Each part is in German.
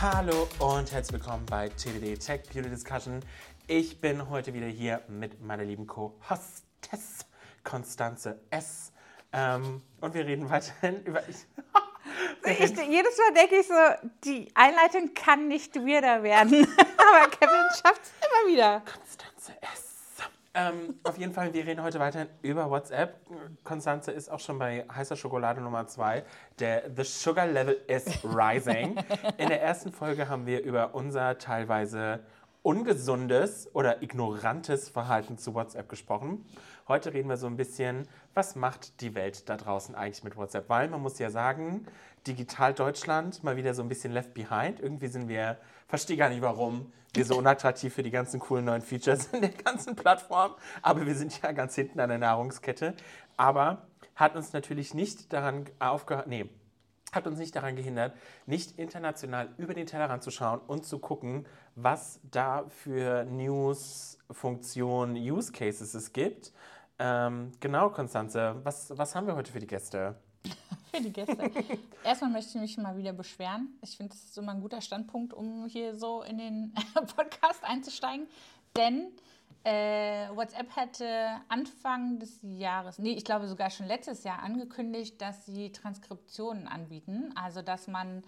Hallo und herzlich willkommen bei TBD Tech Beauty Discussion. Ich bin heute wieder hier mit meiner lieben Co-Hostess Konstanze S. Ähm, und wir reden weiterhin über. Ich, jedes Mal denke ich so, die Einleitung kann nicht weirder werden. Aber Kevin schafft es immer wieder. Konstanze. Ähm, auf jeden Fall, wir reden heute weiterhin über WhatsApp. Konstanze ist auch schon bei heißer Schokolade Nummer 2. Der The Sugar Level is Rising. In der ersten Folge haben wir über unser teilweise ungesundes oder ignorantes Verhalten zu WhatsApp gesprochen. Heute reden wir so ein bisschen, was macht die Welt da draußen eigentlich mit WhatsApp? Weil man muss ja sagen, digital Deutschland mal wieder so ein bisschen left behind. Irgendwie sind wir, verstehe gar nicht warum, wir so unattraktiv für die ganzen coolen neuen Features in der ganzen Plattform. Aber wir sind ja ganz hinten an der Nahrungskette. Aber hat uns natürlich nicht daran aufgehört, nee, hat uns nicht daran gehindert, nicht international über den Tellerrand zu schauen und zu gucken, was da für News, Funktionen, Use Cases es gibt. Ähm, genau, Konstanze, was, was haben wir heute für die Gäste? für die Gäste. Erstmal möchte ich mich mal wieder beschweren. Ich finde, das ist immer ein guter Standpunkt, um hier so in den Podcast einzusteigen. Denn äh, WhatsApp hätte Anfang des Jahres, nee, ich glaube sogar schon letztes Jahr angekündigt, dass sie Transkriptionen anbieten. Also, dass man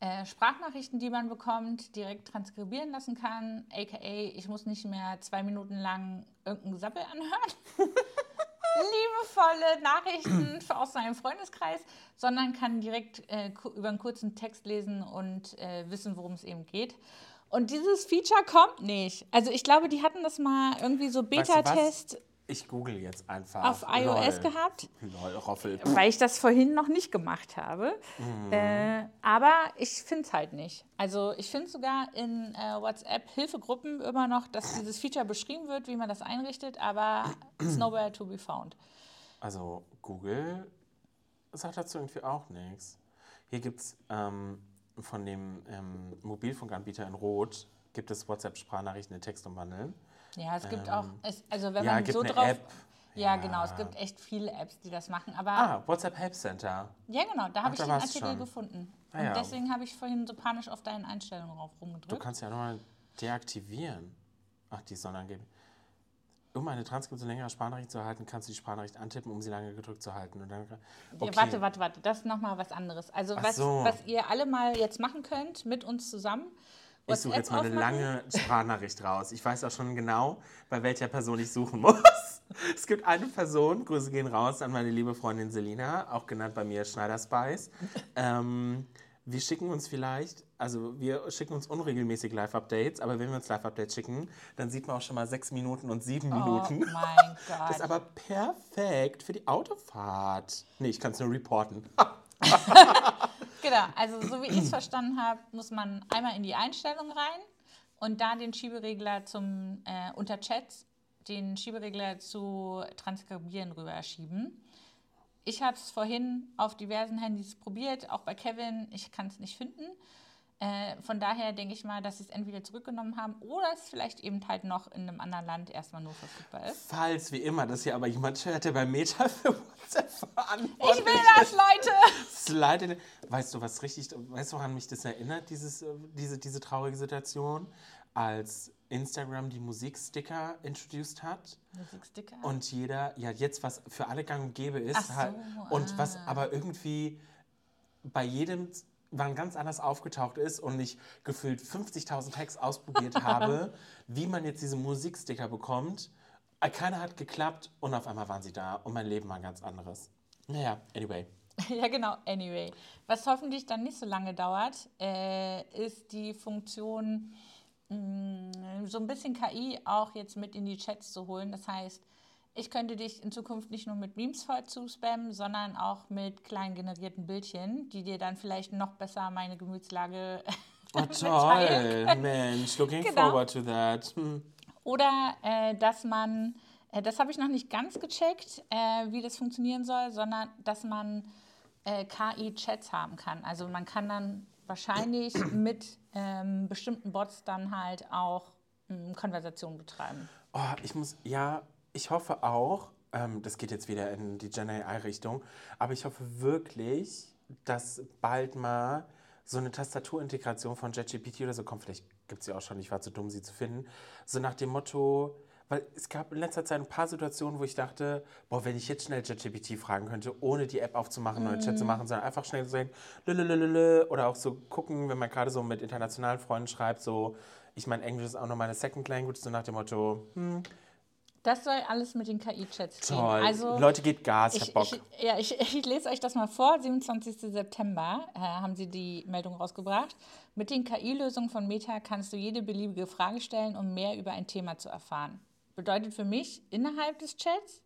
äh, Sprachnachrichten, die man bekommt, direkt transkribieren lassen kann. AKA, ich muss nicht mehr zwei Minuten lang irgendein Gesappel anhören. liebevolle Nachrichten aus seinem Freundeskreis, sondern kann direkt äh, über einen kurzen Text lesen und äh, wissen, worum es eben geht. Und dieses Feature kommt nicht. Also ich glaube, die hatten das mal irgendwie so Beta-Test. Weißt du ich google jetzt einfach. Auf iOS Lol. gehabt. Lol, Roffel. Weil ich das vorhin noch nicht gemacht habe. Mhm. Äh, aber ich finde es halt nicht. Also ich finde sogar in äh, WhatsApp-Hilfegruppen immer noch, dass dieses Feature beschrieben wird, wie man das einrichtet, aber it's nowhere to be found. Also Google sagt dazu irgendwie auch nichts. Hier gibt es ähm, von dem ähm, Mobilfunkanbieter in Rot, gibt es WhatsApp-Sprachnachrichten in Text umwandeln. Ja, es gibt ähm, auch, es, also wenn ja, man gibt so eine drauf. App. Ja, Ja. genau, es gibt echt viele Apps, die das machen. Aber Ah, WhatsApp Help Center. ja, genau, da habe ich den Artikel schon. gefunden. Ah, Und ja. deswegen habe ich vorhin so panisch auf deinen Einstellungen drauf Du rumgedrückt. kannst ja nochmal deaktivieren. Ach, die sollen angeben. Um eine Transkription längerer Sprachnachricht zu erhalten, kannst du die Sprachnachricht antippen, um sie lange gedrückt zu halten. Und dann, Ja, okay. Warte, warte, warte, das ist nochmal was anderes. Also was, so. was ihr alle mal jetzt machen könnt mit uns zusammen. Ich suche jetzt mal eine aufmachen. lange Sprachnachricht raus. Ich weiß auch schon genau, bei welcher Person ich suchen muss. Es gibt eine Person, Grüße gehen raus an meine liebe Freundin Selina, auch genannt bei mir Schneider Spice. Ähm, wir schicken uns vielleicht, also wir schicken uns unregelmäßig Live-Updates, aber wenn wir uns Live-Updates schicken, dann sieht man auch schon mal sechs Minuten und sieben Oh Minuten. mein Gott. Das ist aber perfekt für die Autofahrt. Nee, ich kann es nur reporten. Genau, also so wie ich es verstanden habe, muss man einmal in die Einstellung rein und da den Schieberegler zum äh, unter Chats den Schieberegler zu transkribieren rüberschieben. Ich habe es vorhin auf diversen Handys probiert, auch bei Kevin. Ich kann es nicht finden. Äh, von daher denke ich mal, dass sie es entweder zurückgenommen haben oder es vielleicht eben halt noch in einem anderen Land erstmal nur verfügbar ist. Falls, wie immer, das hier aber jemand hört, der bei Meta für WhatsApp Ich verantwortlich will das, Leute! Slide. Weißt du, was richtig, weißt du, woran mich das erinnert, dieses, äh, diese, diese traurige Situation, als Instagram die Musiksticker introduced hat Musiksticker. und jeder, ja, jetzt was für alle gang und gäbe ist, so, halt, und was ah. aber irgendwie bei jedem wann ganz anders aufgetaucht ist und ich gefühlt 50.000 Hacks ausprobiert habe, wie man jetzt diese Musiksticker bekommt. Äh, Keiner hat geklappt und auf einmal waren sie da und mein Leben war ein ganz anderes. Naja, anyway. Ja, genau, anyway. Was hoffentlich dann nicht so lange dauert, äh, ist die Funktion, mh, so ein bisschen KI auch jetzt mit in die Chats zu holen. Das heißt, ich könnte dich in Zukunft nicht nur mit Memes voll zu spammen, sondern auch mit klein generierten Bildchen, die dir dann vielleicht noch besser meine Gemütslage Oh, toll, Mensch, looking Genau. forward to that. Hm. Oder äh, dass man, äh, das habe ich noch nicht ganz gecheckt, äh, wie das funktionieren soll, sondern dass man äh, KI-Chats haben kann. Also man kann dann wahrscheinlich mit ähm, bestimmten Bots dann halt auch ähm, Konversation betreiben. Oh, ich muss, ja, ich hoffe auch, ähm, das geht jetzt wieder in die Gen AI-Richtung, aber ich hoffe wirklich, dass bald mal so eine Tastaturintegration von JetGPT oder so kommt. Vielleicht gibt es sie auch schon, ich war zu dumm, sie zu finden. So nach dem Motto, weil es gab in letzter Zeit ein paar Situationen, wo ich dachte, boah, wenn ich jetzt schnell JetGPT fragen könnte, ohne die App aufzumachen, neue Chat zu machen, sondern einfach schnell so sagen, lülülülülü, oder auch so gucken, wenn man gerade so mit internationalen Freunden schreibt, so, ich meine, Englisch ist auch noch meine Second Language, so nach dem Motto, hm, Das soll alles mit den KI-Chats gehen. toll, Also, Leute, geht Gas, ich, ich, hab Bock. ich, ja, ich, ich lese euch das mal vor. 27. September äh, haben sie die Meldung rausgebracht. Mit den KI-Lösungen von Meta kannst du jede beliebige Frage stellen, um mehr über ein Thema zu erfahren. Bedeutet für mich innerhalb des Chats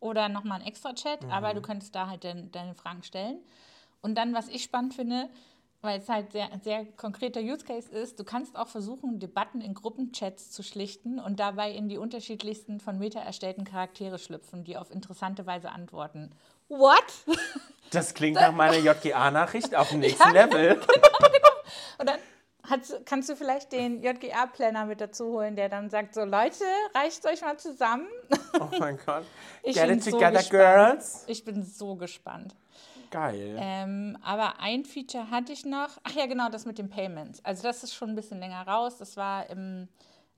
oder nochmal ein extra Chat, aber du könntest da halt dein, deine Fragen stellen. Und dann, was ich spannend finde, weil es halt sehr, sehr konkreter Use Case ist, du kannst auch versuchen, Debatten in Gruppenchats zu schlichten und dabei in die unterschiedlichsten von Meta erstellten Charaktere schlüpfen, die auf interessante Weise antworten. What? Das klingt nach meiner JGA-Nachricht auf dem nächsten Level. Und dann hast, kannst du vielleicht den JGA-Planner mit dazu holen, der dann sagt: So, Leute, reicht euch mal zusammen. Oh mein Gott. Ich Get bin it so together, gespannt. girls. Ich bin so gespannt. Geil. Ähm, aber ein Feature hatte ich noch. Ach ja, genau, das mit den Payments. Also das ist schon ein bisschen länger raus. Das war im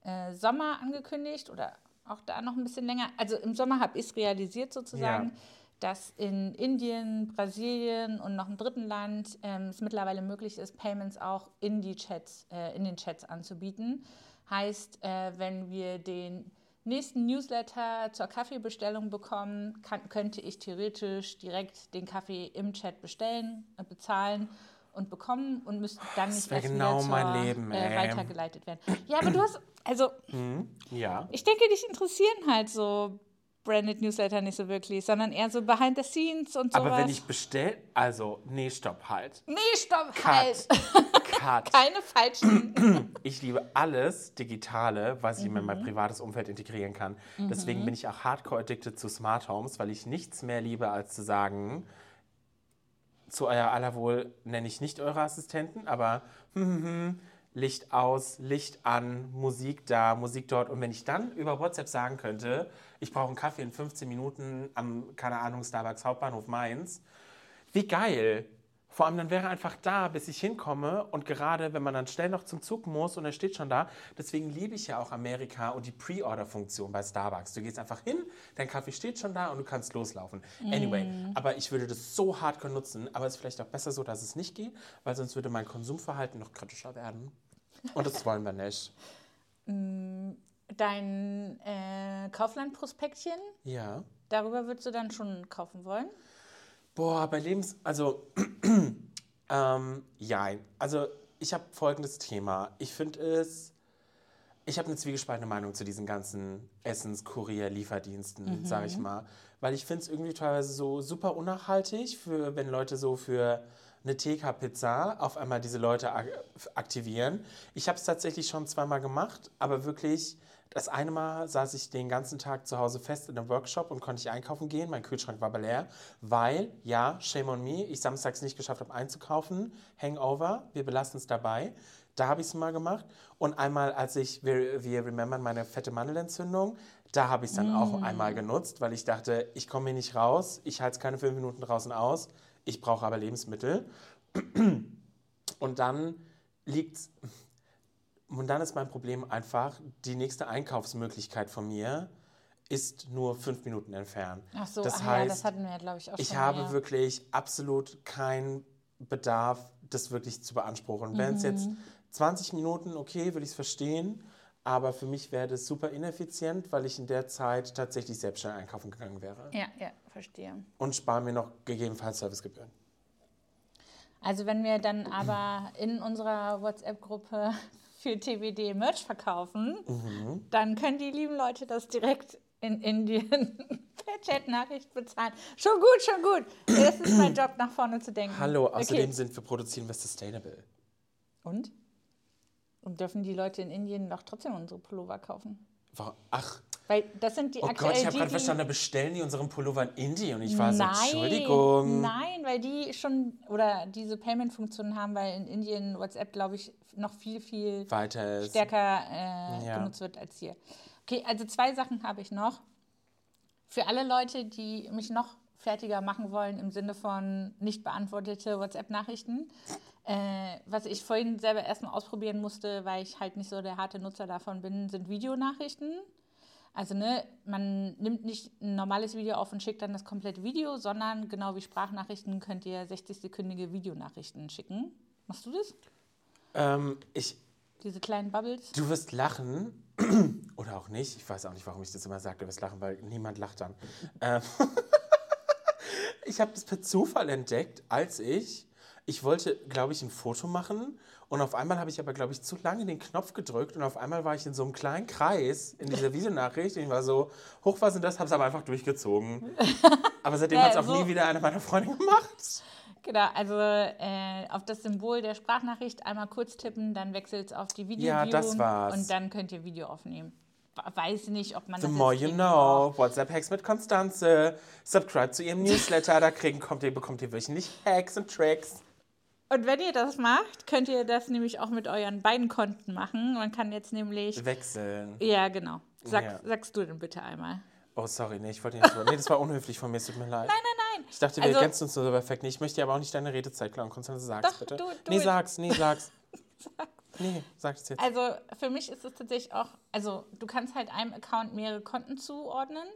äh, Sommer angekündigt oder auch da noch ein bisschen länger. Also im Sommer habe ich es realisiert sozusagen, Ja. Dass in Indien, Brasilien und noch einem dritten Land ähm, es mittlerweile möglich ist, Payments auch in die Chats, äh, in den Chats anzubieten. Heißt, äh, wenn wir den nächsten Newsletter zur Kaffeebestellung bekommen, kann, könnte ich theoretisch direkt den Kaffee im Chat bestellen, äh, bezahlen und bekommen und müsste dann nicht erst genau wieder zur, mein Leben, äh, weitergeleitet werden. Ja, aber du hast, also Ja. ich denke, dich interessieren halt so Branded Newsletter nicht so wirklich, sondern eher so Behind the Scenes und sowas. Aber wenn ich bestell, also, nee, stopp, halt. Nee, stopp, Cut. halt. Cut. Keine falschen. Ich liebe alles Digitale, was ich in Mhm. mein privates Umfeld integrieren kann. Deswegen bin ich auch hardcore addicted zu Smart Homes, weil ich nichts mehr liebe, als zu sagen, zu euer aller Wohl nenne ich nicht eure Assistenten, aber hm, hm, hm, Licht aus, Licht an, Musik da, Musik dort. Und wenn ich dann über WhatsApp sagen könnte, ich brauche einen Kaffee in 15 Minuten am, keine Ahnung, Starbucks Hauptbahnhof Mainz, wie geil. Vor allem dann wäre er einfach da, bis ich hinkomme. Und gerade wenn man dann schnell noch zum Zug muss und er steht schon da. Deswegen liebe ich ja auch Amerika und die Pre-Order-Funktion bei Starbucks. Du gehst einfach hin, dein Kaffee steht schon da und du kannst loslaufen. Anyway, aber ich würde das so hardcore nutzen. Aber es ist vielleicht auch besser so, dass es nicht geht, weil sonst würde mein Konsumverhalten noch kritischer werden. Und das wollen wir nicht. Dein äh, Kaufland-Prospektchen, Ja. darüber würdest du dann schon kaufen wollen? Boah, bei Lebens... Also, ähm, ja. Also, ich habe folgendes Thema. Ich finde es... Ich habe eine zwiegespaltene Meinung zu diesen ganzen Essens-, Kurier-, Lieferdiensten, sage ich mal. Weil ich finde es irgendwie teilweise so super unnachhaltig, für, wenn Leute so für eine TK-Pizza auf einmal diese Leute ak aktivieren. Ich habe es tatsächlich schon zweimal gemacht, aber wirklich... Das eine Mal saß ich den ganzen Tag zu Hause fest in einem Workshop und konnte ich einkaufen gehen. Mein Kühlschrank war aber leer, weil, ja, shame on me, ich samstags nicht geschafft habe einzukaufen. Hangover, wir belassen es dabei. Da habe ich es mal gemacht. Und einmal, als ich, wir, wir remembern meine fette Mandelentzündung, da habe ich es dann auch einmal genutzt, weil ich dachte, ich komme hier nicht raus, ich halte es keine fünf Minuten draußen aus, ich brauche aber Lebensmittel. Und dann liegt und dann ist mein Problem einfach, die nächste Einkaufsmöglichkeit von mir ist nur fünf Minuten entfernt. Ach so, das ach heißt, ja, das hatten wir ja, glaube ich, auch ich schon. habe ja. wirklich absolut keinen Bedarf, das wirklich zu beanspruchen. Wenn es Mhm. jetzt 20 Minuten, okay, würde ich es verstehen, aber für mich wäre das super ineffizient, weil ich in der Zeit tatsächlich selbst schnell einkaufen gegangen wäre. Ja, ja, verstehe. Und spare mir noch gegebenenfalls Servicegebühren. Also wenn wir dann aber in unserer WhatsApp-Gruppe für TBD Merch verkaufen, Mhm. dann können die lieben Leute das direkt in Indien per Chat-Nachricht bezahlen. Schon gut, schon gut. Das ist mein Job, nach vorne zu denken. Hallo, außerdem Okay. sind wir produzieren wir sustainable. Und? Und dürfen die Leute in Indien doch trotzdem unsere Pullover kaufen? Ach, Weil das sind die oh Gott, ich habe gerade verstanden, da bestellen die unseren Pullover in Indien und ich war so, Nein, Entschuldigung. Nein, weil die schon oder diese Payment-Funktionen haben, weil in Indien WhatsApp, glaube ich, noch viel, viel Weiter stärker äh, Ja. genutzt wird als hier. Okay, also zwei Sachen habe ich noch. Für alle Leute, die mich noch fertiger machen wollen im Sinne von nicht beantwortete WhatsApp-Nachrichten. Äh, was ich vorhin selber erstmal ausprobieren musste, weil ich halt nicht so der harte Nutzer davon bin, sind Videonachrichten. Also ne, man nimmt nicht ein normales Video auf und schickt dann das komplette Video, sondern genau wie Sprachnachrichten könnt ihr 60-sekündige Videonachrichten schicken. Machst du das? Ähm, ich, Diese kleinen Bubbles? du wirst lachen oder auch nicht. Ich weiß auch nicht, warum ich das immer sage, du wirst lachen, weil niemand lacht dann. Ähm, ich habe das per Zufall entdeckt, als ich, ich wollte, glaube ich, ein Foto machen und auf einmal habe ich aber, glaube ich, zu lange den Knopf gedrückt und auf einmal war ich in so einem kleinen Kreis in dieser Videonachricht und ich war so, hoch was und das, habe es aber einfach durchgezogen. Aber seitdem Ja, hat es auch so- nie wieder eine meiner Freunde gemacht. Genau, also äh, auf das Symbol der Sprachnachricht einmal kurz tippen, dann wechselt es auf die Video Ja, das war's. und dann könnt ihr Video aufnehmen. Weiß nicht, ob man The das more jetzt you know. WhatsApp-Hacks mit Konstanze. Subscribe zu ihrem Newsletter, da kriegen, kommt ihr, bekommt ihr wöchentlich Hacks und Tricks. Und wenn ihr das macht, könnt ihr das nämlich auch mit euren beiden Konten machen. Man kann jetzt nämlich. Wechseln. Ja, genau. Sag, Ja. Sagst du denn bitte einmal. Oh, sorry, nee, ich wollte nicht. Nee, das war unhöflich von mir, es tut mir leid. Nein, nein, nein. Ich dachte, wir Also- ergänzen uns so perfekt. Nee, ich möchte dir aber auch nicht deine Redezeit klauen. Konstanze, sag's Doch, bitte. du- du- nee, sag's, nee, sag's. nee, sag's jetzt. Also für mich ist es tatsächlich auch, also du kannst halt einem Account mehrere Konten zuordnen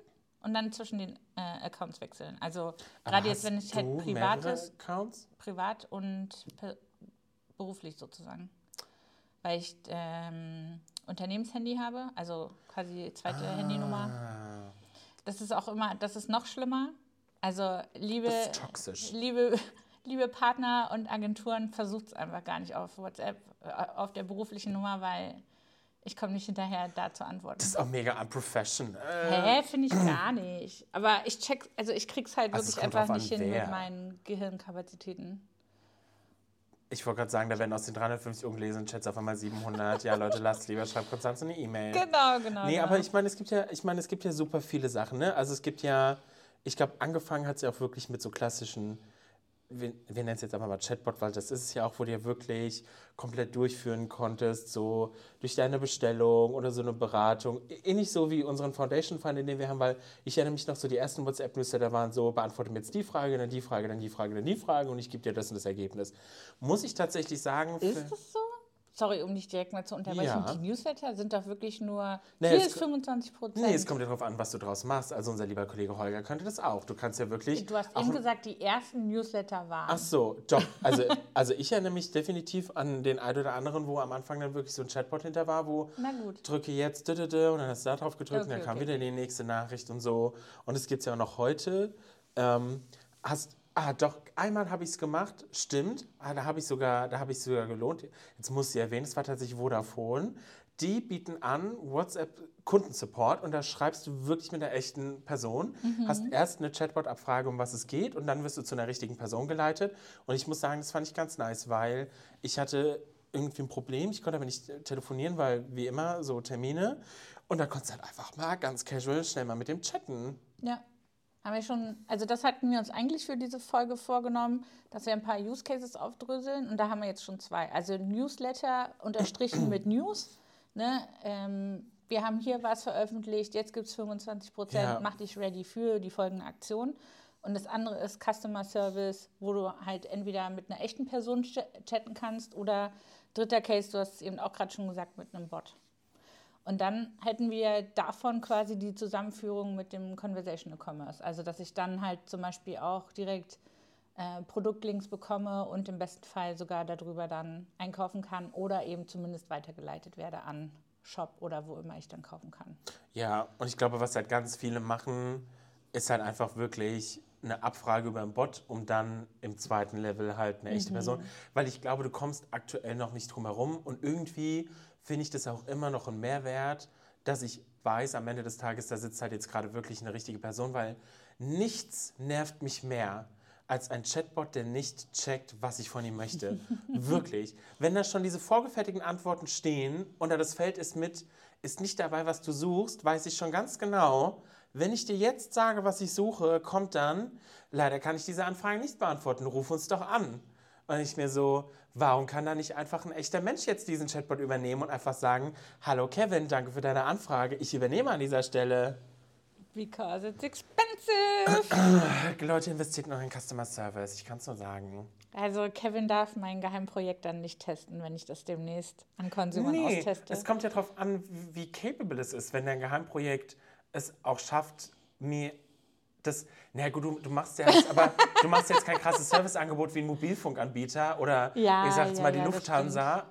und dann zwischen den äh, Accounts wechseln. Also gerade jetzt, wenn du halt privat mehrere ist, Accounts? privat und beruflich sozusagen. Weil ich ähm, Unternehmenshandy habe, also quasi zweite Handynummer. Ah, Das ist auch immer, das ist noch schlimmer. Also liebe, liebe, liebe Partner und Agenturen, versucht es einfach gar nicht auf WhatsApp, äh, auf der beruflichen Nummer, weil ich komme nicht hinterher, da zu antworten. Das ist auch mega unprofessional. Hä, finde ich gar nicht. Aber ich check, also ich krieg's halt Also wirklich einfach nicht hin wer. mit meinen Gehirnkapazitäten. Ich wollte gerade sagen, da werden aus den 350 ungelesenen Chats auf einmal 700. Ja, Leute, lasst lieber, schreibt Konstanze eine E-Mail. Genau, genau. Nee, genau. aber ich meine, es gibt ja, ich meine, es gibt ja super viele Sachen, ne? Also es gibt ja, ich glaube, angefangen hat es ja auch wirklich mit so klassischen, wir, wir nennen es jetzt einfach mal Chatbot, weil das ist es ja auch, wo du ja wirklich komplett durchführen konntest, so durch deine Bestellung oder so eine Beratung. Ähnlich so wie unseren Foundation-Fund, den wir haben, weil ich erinnere mich noch so, die ersten WhatsApp-Newsletter waren so, beantworte mir jetzt die Frage, dann die Frage, dann die Frage, dann die Frage und ich gebe dir das und das Ergebnis. Muss ich tatsächlich sagen, Ist das so? Sorry, um dich direkt mal zu unterbrechen. Ja. Die Newsletter sind doch wirklich nur Nee, hier ist ko- 25 Prozent. Nee, es kommt ja darauf an, was du draus machst. Also unser lieber Kollege Holger könnte das auch. Du kannst ja wirklich. du hast eben gesagt, die ersten Newsletter waren. Ach so, doch. Also, also ich erinnere mich definitiv an den einen oder anderen, wo am Anfang dann wirklich so ein Chatbot hinter war, wo Na gut. drücke jetzt und dann hast du da drauf gedrückt und Okay, dann kam okay. wieder die nächste Nachricht und so. Und es gibt es ja auch noch heute. Ähm, hast, ah, doch, einmal habe ich es gemacht, stimmt. Ah, da habe ich sogar, da habe ich sogar gelohnt. Jetzt muss ich erwähnen, es war tatsächlich Vodafone. Die bieten an WhatsApp Kundensupport und da schreibst du wirklich mit einer echten Person. Hast erst eine Chatbot-Abfrage, um was es geht und dann wirst du zu einer richtigen Person geleitet. Und ich muss sagen, das fand ich ganz nice, weil ich hatte irgendwie ein Problem. Ich konnte aber nicht telefonieren, weil wie immer so Termine. Und da konntest du halt einfach mal ganz casual schnell mal mit dem chatten. Ja. Haben wir schon, also das hatten wir uns eigentlich für diese Folge vorgenommen, dass wir ein paar Use Cases aufdröseln und da haben wir jetzt schon zwei. Also Newsletter unterstrichen mit News. Ne? Ähm, wir haben hier was veröffentlicht, jetzt gibt es 25 Prozent, Ja. mach dich ready für die folgende Aktion. Und das andere ist Customer Service, wo du halt entweder mit einer echten Person ch- chatten kannst oder dritter Case, du hast es eben auch gerade schon gesagt, mit einem Bot. Und dann hätten wir davon quasi die Zusammenführung mit dem Conversational Commerce. Also, dass ich dann halt zum Beispiel auch direkt äh, Produktlinks bekomme und im besten Fall sogar darüber dann einkaufen kann oder eben zumindest weitergeleitet werde an Shop oder wo immer ich dann kaufen kann. Ja, und ich glaube, was halt ganz viele machen, ist halt einfach wirklich eine Abfrage über einen Bot, um dann im zweiten Level halt eine echte Person. Weil ich glaube, du kommst aktuell noch nicht drum herum und irgendwie finde ich das auch immer noch ein Mehrwert, dass ich weiß, am Ende des Tages, da sitzt halt jetzt gerade wirklich eine richtige Person, weil nichts nervt mich mehr als ein Chatbot, der nicht checkt, was ich von ihm möchte. Wirklich. Wenn da schon diese vorgefertigten Antworten stehen und da das Feld ist mit, ist nicht dabei, was du suchst, weiß ich schon ganz genau, wenn ich dir jetzt sage, was ich suche, kommt dann, leider kann ich diese Anfrage nicht beantworten, ruf uns doch an. Und ich mir so, warum kann da nicht einfach ein echter Mensch jetzt diesen Chatbot übernehmen und einfach sagen, hallo Kevin, danke für deine Anfrage, ich übernehme an dieser Stelle. Because it's expensive. Leute, investiert noch in Customer Service. Ich kann es nur sagen. Also Kevin darf mein Geheimprojekt dann nicht testen, wenn ich das demnächst an Konsumern Nee, austeste. es kommt ja darauf an, wie capable es ist, wenn dein Geheimprojekt es auch schafft, mir das. Na gut, du, du machst ja jetzt, aber du machst jetzt kein krasses Serviceangebot wie ein Mobilfunkanbieter oder Ja, ich sag jetzt ja, mal die ja, Lufthansa.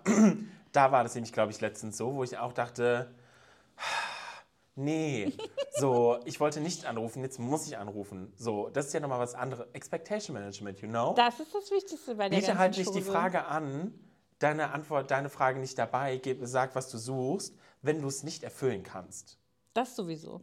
Da war das nämlich, glaube ich, letztens so, wo ich auch dachte, nee, so, ich wollte nicht anrufen, jetzt muss ich anrufen. So, das ist ja nochmal was anderes. Expectation Management, you know? das ist das Wichtigste bei der Biete ganzen halt nicht die. Frage an, deine Antwort, deine Frage nicht dabei, gib, sag, was du suchst, wenn du es nicht erfüllen kannst. Das sowieso.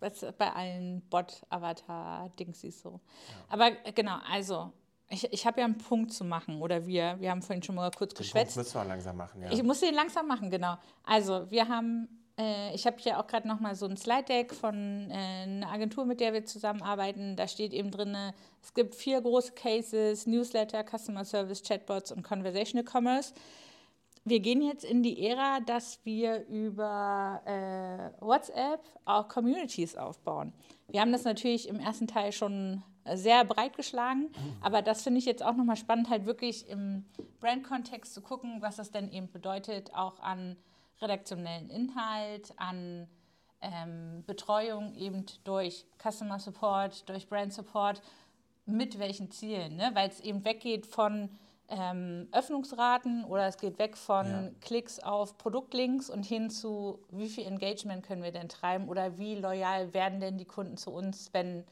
Ja. Das ist bei allen Bot-Avatar-Dingsies so. Aber äh, genau, also, ich, ich habe ja einen Punkt zu machen, oder wir, wir haben vorhin schon mal kurz Den Punkt geschwätzt. müssen wir langsam machen, ja. Ich muss den langsam machen, genau. Also, wir haben, äh, ich habe hier auch gerade nochmal so ein Slide-Deck von äh, einer Agentur, mit der wir zusammenarbeiten. Da steht eben drin, es gibt vier große Cases, Newsletter, Customer Service, Chatbots und Conversational Commerce. Wir gehen jetzt in die Ära, dass wir über äh, WhatsApp auch Communities aufbauen. Wir haben das natürlich im ersten Teil schon sehr breit geschlagen, aber das finde ich jetzt auch nochmal spannend, halt wirklich im Brand-Kontext zu gucken, was das denn eben bedeutet, auch an redaktionellen Inhalt, an ähm, Betreuung eben durch Customer Support, durch Brand Support, mit welchen Zielen, ne? weil es eben weggeht von ähm, Öffnungsraten oder es geht weg von Ja. Klicks auf Produktlinks und hin zu, wie viel Engagement können wir denn treiben oder wie loyal werden denn die Kunden zu uns, wenn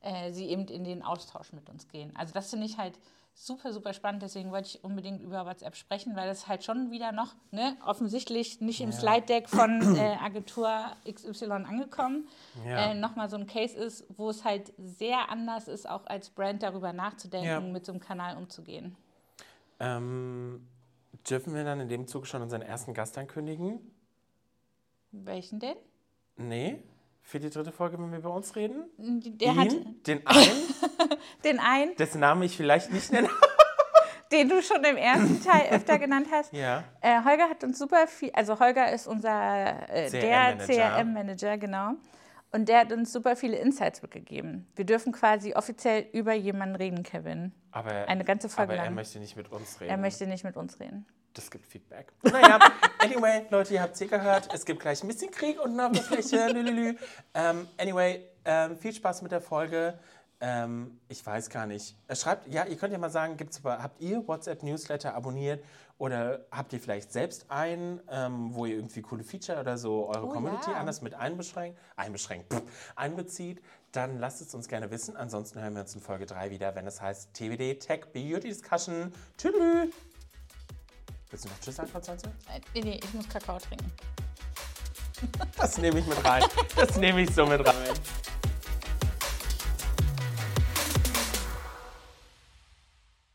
äh, sie eben in den Austausch mit uns gehen. Also das finde ich halt super, super spannend. Deswegen wollte ich unbedingt über WhatsApp sprechen, weil das halt schon wieder noch ne, offensichtlich nicht im Ja. Slide-Deck von äh, Agentur XY angekommen. Ja. Äh, Nochmal so ein Case ist, wo es halt sehr anders ist, auch als Brand darüber nachzudenken, Ja. mit so einem Kanal umzugehen. Ähm, dürfen wir dann in dem Zug schon unseren ersten Gast ankündigen? Welchen denn? Nee? Für die dritte Folge, wenn wir über uns reden? Der Ihn? hat Den einen, den einen, dessen Namen ich vielleicht nicht nenne. den du schon im ersten Teil öfter genannt hast. ja. Äh, Holger hat uns super viel, also Holger ist unser äh, der CRM-Manager. CRM-Manager, genau. Und der hat uns super viele Insights mitgegeben. Wir dürfen quasi offiziell über jemanden reden, Kevin. Aber, Eine ganze Folge aber er lang. möchte nicht mit uns reden. Er möchte nicht mit uns reden. Das gibt Feedback. Naja, anyway, Leute, ihr habt es hier gehört. Es gibt gleich ein bisschen Krieg unten auf der Fläche. Ähm, anyway, ähm, viel Spaß mit der Folge. Ähm, ich weiß gar nicht. Äh, Schreibt, ja, ihr könnt ja mal sagen, gibt's habt ihr WhatsApp-Newsletter abonniert oder habt ihr vielleicht selbst einen, ähm, wo ihr irgendwie coole Feature oder so eure Oh, Community ja. anders mit einbeschränkt, einbeschränkt, pff, einbezieht? Dann lasst es uns gerne wissen. Ansonsten hören wir uns in Folge 3 wieder, wenn es heißt TBD Tech Beauty Discussion. Tschüss. Willst du noch Tschüss sagen, Konstanze? Äh, nee, ich muss Kakao trinken. Das nehme ich mit rein. Das nehme ich so mit rein.